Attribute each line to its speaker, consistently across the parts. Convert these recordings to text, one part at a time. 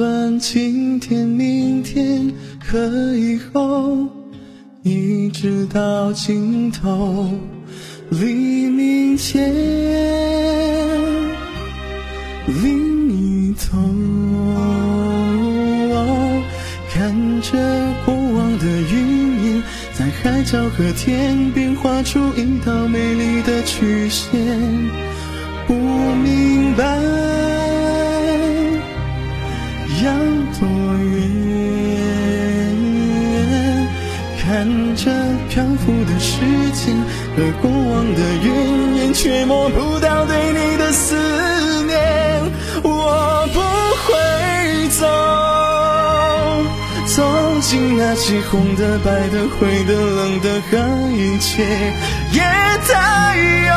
Speaker 1: 论今天、明天和以后，一直到尽头，黎明前另一头，看着过往的云烟，在海角和天边画出一道美丽的曲线，不明白。要多远？看着漂浮的时间和过往的云烟，却摸不到对你的思念。我不会走，走进那些红的、白的、灰的、冷的和一切也带有，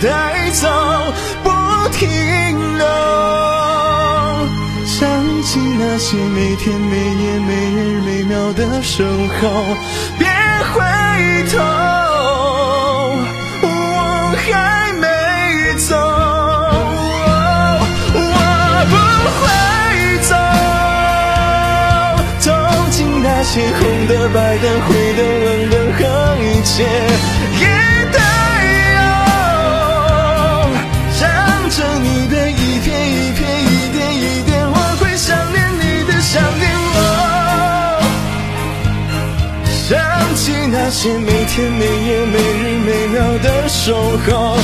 Speaker 1: 带走，不停留。想起那些每天每夜每日每秒的守候，别回头，我还没走，我不会走，走进那些红的、白的、灰的、冷的和一切也带那些每天每夜每日每秒的守候。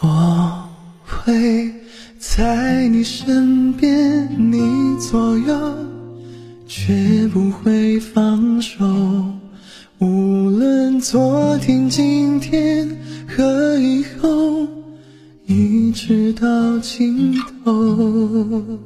Speaker 1: 我会在你身边，你左右，绝不会放手。无昨天、今天和以后，一直到尽头。